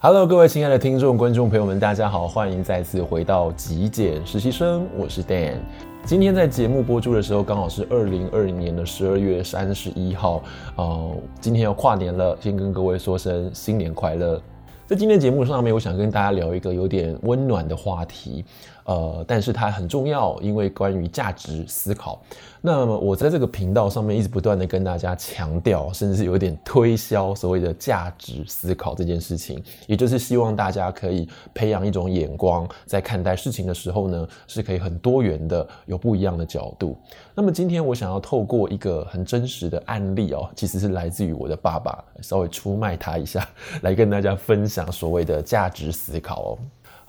Hello，各位亲爱的听众、观众朋友们，大家好，欢迎再次回到极简实习生，我是 Dan。今天在节目播出的时候，刚好是二零二零年的十二月三十一号，呃，今天要跨年了，先跟各位说声新年快乐。在今天节目上面，我想跟大家聊一个有点温暖的话题。呃，但是它很重要，因为关于价值思考。那么我在这个频道上面一直不断的跟大家强调，甚至是有点推销所谓的价值思考这件事情，也就是希望大家可以培养一种眼光，在看待事情的时候呢，是可以很多元的，有不一样的角度。那么今天我想要透过一个很真实的案例哦，其实是来自于我的爸爸，稍微出卖他一下，来跟大家分享所谓的价值思考哦。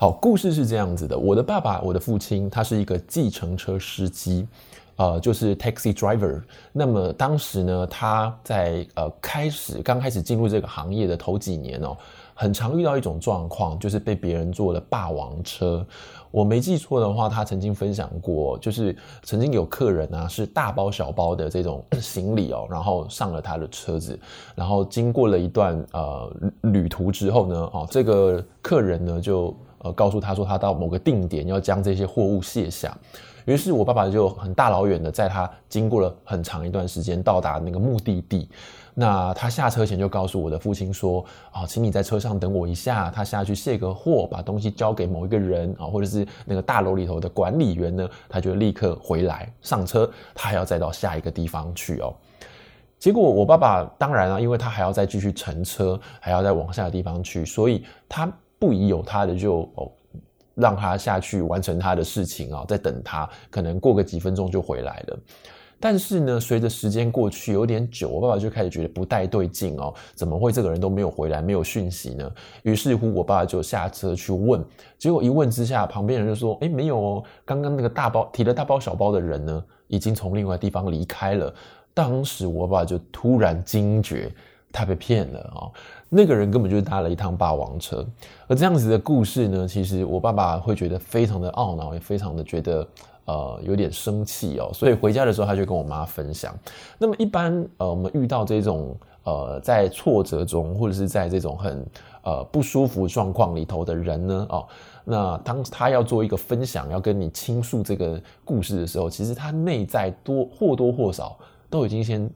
好，故事是这样子的。我的爸爸，我的父亲，他是一个计程车司机，呃，就是 taxi driver。那么当时呢，他在呃开始刚开始进入这个行业的头几年哦，很常遇到一种状况，就是被别人坐了霸王车。我没记错的话，他曾经分享过，就是曾经有客人啊，是大包小包的这种行李哦，然后上了他的车子，然后经过了一段呃旅途之后呢，哦，这个客人呢就。呃，告诉他说他到某个定点要将这些货物卸下，于是我爸爸就很大老远的在他经过了很长一段时间到达那个目的地。那他下车前就告诉我的父亲说：“啊，请你在车上等我一下，他下去卸个货，把东西交给某一个人啊，或者是那个大楼里头的管理员呢，他就立刻回来上车，他还要再到下一个地方去哦。”结果我爸爸当然啊，因为他还要再继续乘车，还要再往下的地方去，所以他。不宜有他的就哦，让他下去完成他的事情啊，再等他，可能过个几分钟就回来了。但是呢，随着时间过去有点久，我爸爸就开始觉得不太对劲哦，怎么会这个人都没有回来，没有讯息呢？于是乎，我爸爸就下车去问，结果一问之下，旁边人就说：“哎，没有哦，刚刚那个大包提了大包小包的人呢，已经从另外地方离开了。”当时我爸爸就突然惊觉。他被骗了啊！那个人根本就是搭了一趟霸王车，而这样子的故事呢，其实我爸爸会觉得非常的懊恼，也非常的觉得呃有点生气哦。所以回家的时候，他就跟我妈分享。那么一般呃，我们遇到这种呃在挫折中，或者是在这种很呃不舒服状况里头的人呢，哦，那当他要做一个分享，要跟你倾诉这个故事的时候，其实他内在多或多或少都已经先。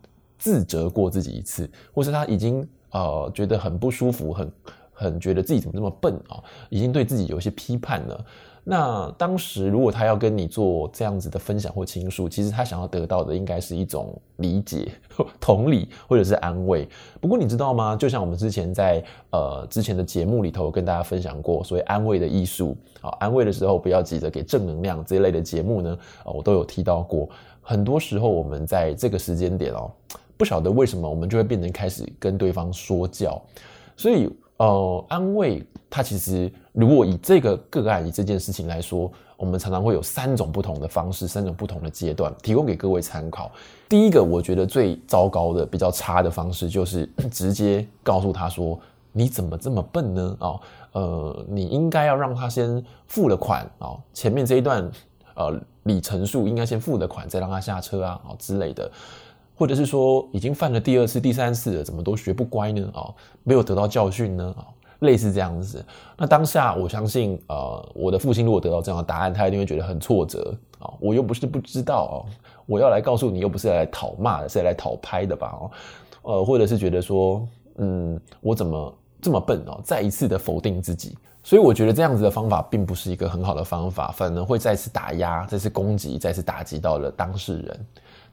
自责过自己一次，或是他已经呃觉得很不舒服，很很觉得自己怎么这么笨啊，已经对自己有一些批判了。那当时如果他要跟你做这样子的分享或倾诉，其实他想要得到的应该是一种理解、同理或者是安慰。不过你知道吗？就像我们之前在呃之前的节目里头跟大家分享过，所谓安慰的艺术啊，安慰的时候不要急着给正能量这一类的节目呢，啊，我都有提到过。很多时候我们在这个时间点哦。不晓得为什么我们就会变成开始跟对方说教，所以呃，安慰他其实如果以这个个案以这件事情来说，我们常常会有三种不同的方式，三种不同的阶段，提供给各位参考。第一个，我觉得最糟糕的、比较差的方式，就是 直接告诉他说：“你怎么这么笨呢？啊、哦，呃，你应该要让他先付了款啊、哦，前面这一段呃里程数应该先付了款，再让他下车啊，啊、哦、之类的。”或者是说已经犯了第二次、第三次了，怎么都学不乖呢？啊，没有得到教训呢？啊，类似这样子。那当下我相信，呃，我的父亲如果得到这样的答案，他一定会觉得很挫折啊。我又不是不知道啊，我要来告诉你，又不是来讨骂的，是来讨拍的吧？哦呃，或者是觉得说，嗯，我怎么这么笨哦？再一次的否定自己。所以我觉得这样子的方法并不是一个很好的方法，反而会再次打压、再次攻击、再次打击到了当事人。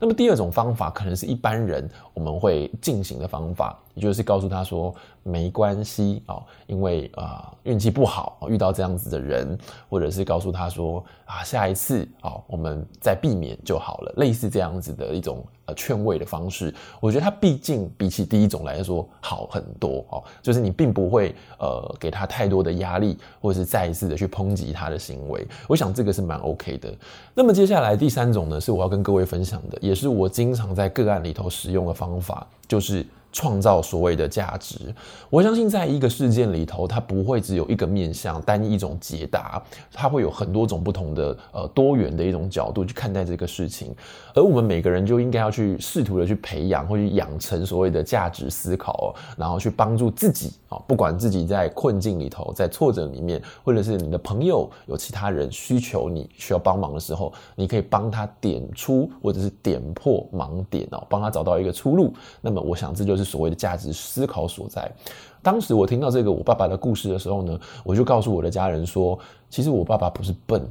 那么第二种方法可能是一般人我们会进行的方法，也就是告诉他说没关系啊，因为啊运气不好遇到这样子的人，或者是告诉他说啊下一次啊我们再避免就好了，类似这样子的一种呃劝慰的方式，我觉得它毕竟比起第一种来说好很多哦，就是你并不会呃给他太多的压力，或者是再一次的去抨击他的行为，我想这个是蛮 OK 的。那么接下来第三种呢，是我要跟各位分享的。也是我经常在个案里头使用的方法，就是创造所谓的价值。我相信，在一个事件里头，它不会只有一个面向、单一一种解答，它会有很多种不同的呃多元的一种角度去看待这个事情。而我们每个人就应该要去试图的去培养或去养成所谓的价值思考，然后去帮助自己啊，不管自己在困境里头、在挫折里面，或者是你的朋友有其他人需求你需要帮忙的时候，你可以帮他点出或者是点破盲点哦，帮他找到一个出路。那么，我想这就是。是所谓的价值思考所在。当时我听到这个我爸爸的故事的时候呢，我就告诉我的家人说，其实我爸爸不是笨，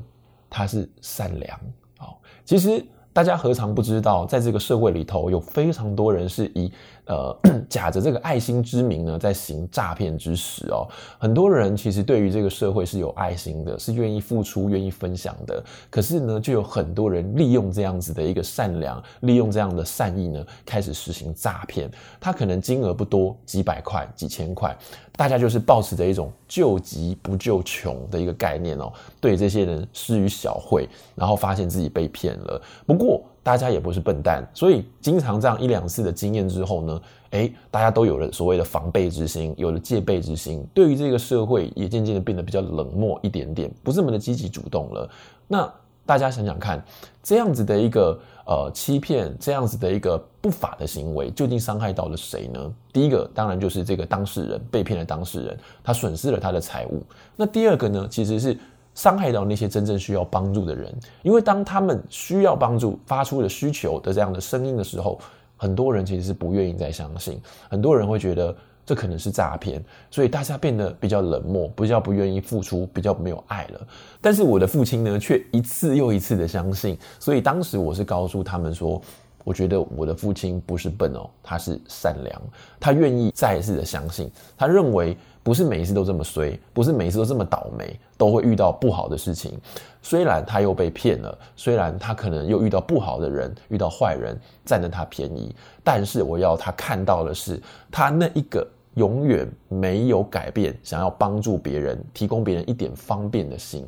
他是善良。好，其实。大家何尝不知道，在这个社会里头，有非常多人是以呃 假着这个爱心之名呢，在行诈骗之实哦。很多人其实对于这个社会是有爱心的，是愿意付出、愿意分享的。可是呢，就有很多人利用这样子的一个善良，利用这样的善意呢，开始实行诈骗。他可能金额不多，几百块、几千块。大家就是抱持着一种救急不救穷的一个概念哦，对这些人施予小惠，然后发现自己被骗了。不过大家也不是笨蛋，所以经常这样一两次的经验之后呢，诶，大家都有了所谓的防备之心，有了戒备之心，对于这个社会也渐渐的变得比较冷漠一点点，不这么的积极主动了。那大家想想看，这样子的一个。呃，欺骗这样子的一个不法的行为，究竟伤害到了谁呢？第一个当然就是这个当事人，被骗的当事人，他损失了他的财物。那第二个呢，其实是伤害到那些真正需要帮助的人，因为当他们需要帮助、发出了需求的这样的声音的时候，很多人其实是不愿意再相信，很多人会觉得。这可能是诈骗，所以大家变得比较冷漠，比较不愿意付出，比较没有爱了。但是我的父亲呢，却一次又一次的相信。所以当时我是告诉他们说，我觉得我的父亲不是笨哦，他是善良，他愿意再一次的相信，他认为。不是每一次都这么衰，不是每一次都这么倒霉，都会遇到不好的事情。虽然他又被骗了，虽然他可能又遇到不好的人，遇到坏人占了他便宜，但是我要他看到的是，他那一个永远没有改变，想要帮助别人、提供别人一点方便的心。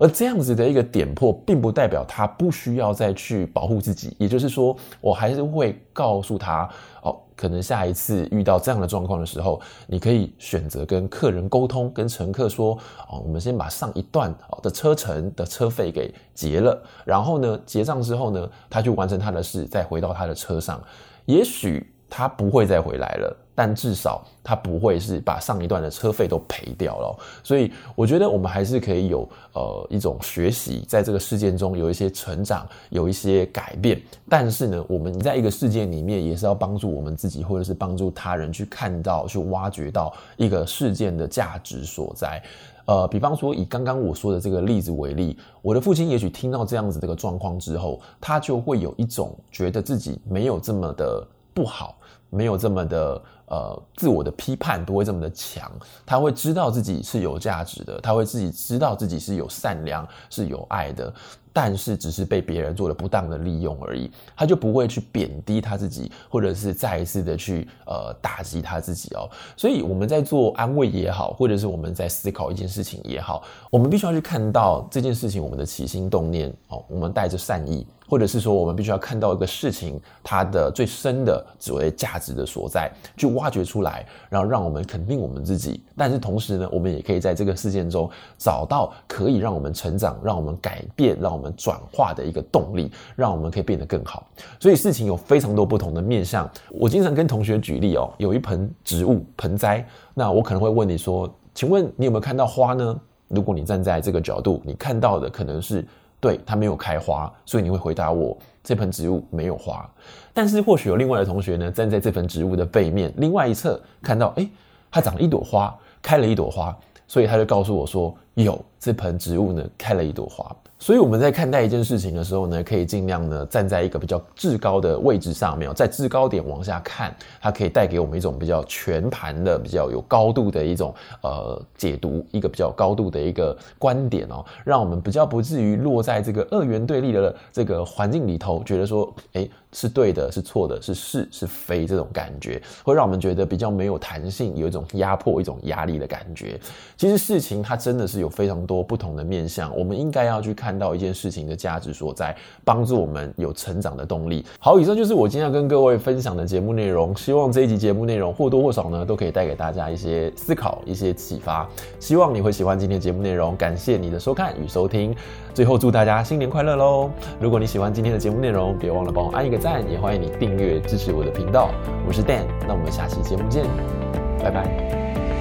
而这样子的一个点破，并不代表他不需要再去保护自己。也就是说，我还是会告诉他，哦，可能下一次遇到这样的状况的时候，你可以选择跟客人沟通，跟乘客说，哦，我们先把上一段的车程的车费给结了，然后呢，结账之后呢，他就完成他的事，再回到他的车上，也许他不会再回来了。但至少他不会是把上一段的车费都赔掉了，所以我觉得我们还是可以有呃一种学习，在这个事件中有一些成长，有一些改变。但是呢，我们在一个事件里面也是要帮助我们自己，或者是帮助他人去看到、去挖掘到一个事件的价值所在。呃，比方说以刚刚我说的这个例子为例，我的父亲也许听到这样子这个状况之后，他就会有一种觉得自己没有这么的不好，没有这么的。呃，自我的批判不会这么的强，他会知道自己是有价值的，他会自己知道自己是有善良、是有爱的，但是只是被别人做了不当的利用而已，他就不会去贬低他自己，或者是再一次的去呃打击他自己哦。所以我们在做安慰也好，或者是我们在思考一件事情也好，我们必须要去看到这件事情我们的起心动念哦，我们带着善意。或者是说，我们必须要看到一个事情它的最深的所谓价值的所在，去挖掘出来，然后让我们肯定我们自己。但是同时呢，我们也可以在这个事件中找到可以让我们成长、让我们改变、让我们转化的一个动力，让我们可以变得更好。所以事情有非常多不同的面向。我经常跟同学举例哦，有一盆植物盆栽，那我可能会问你说：“请问你有没有看到花呢？”如果你站在这个角度，你看到的可能是。对，它没有开花，所以你会回答我，这盆植物没有花。但是或许有另外的同学呢，站在这盆植物的背面，另外一侧看到，诶，它长了一朵花，开了一朵花，所以他就告诉我说，有这盆植物呢，开了一朵花。所以我们在看待一件事情的时候呢，可以尽量呢站在一个比较至高的位置上面，在制高点往下看，它可以带给我们一种比较全盘的、比较有高度的一种呃解读，一个比较高度的一个观点哦，让我们比较不至于落在这个二元对立的这个环境里头，觉得说，诶，是对的，是错的，是是是非这种感觉，会让我们觉得比较没有弹性，有一种压迫、一种压力的感觉。其实事情它真的是有非常多不同的面向，我们应该要去看到一件事情的价值所在，帮助我们有成长的动力。好，以上就是我今天要跟各位分享的节目内容。希望这一集节目内容或多或少呢，都可以带给大家一些思考、一些启发。希望你会喜欢今天节目内容，感谢你的收看与收听。最后祝大家新年快乐喽！如果你喜欢今天的节目内容，别忘了帮我按一个赞，也欢迎你订阅支持我的频道。我是 Dan，那我们下期节目见，拜拜。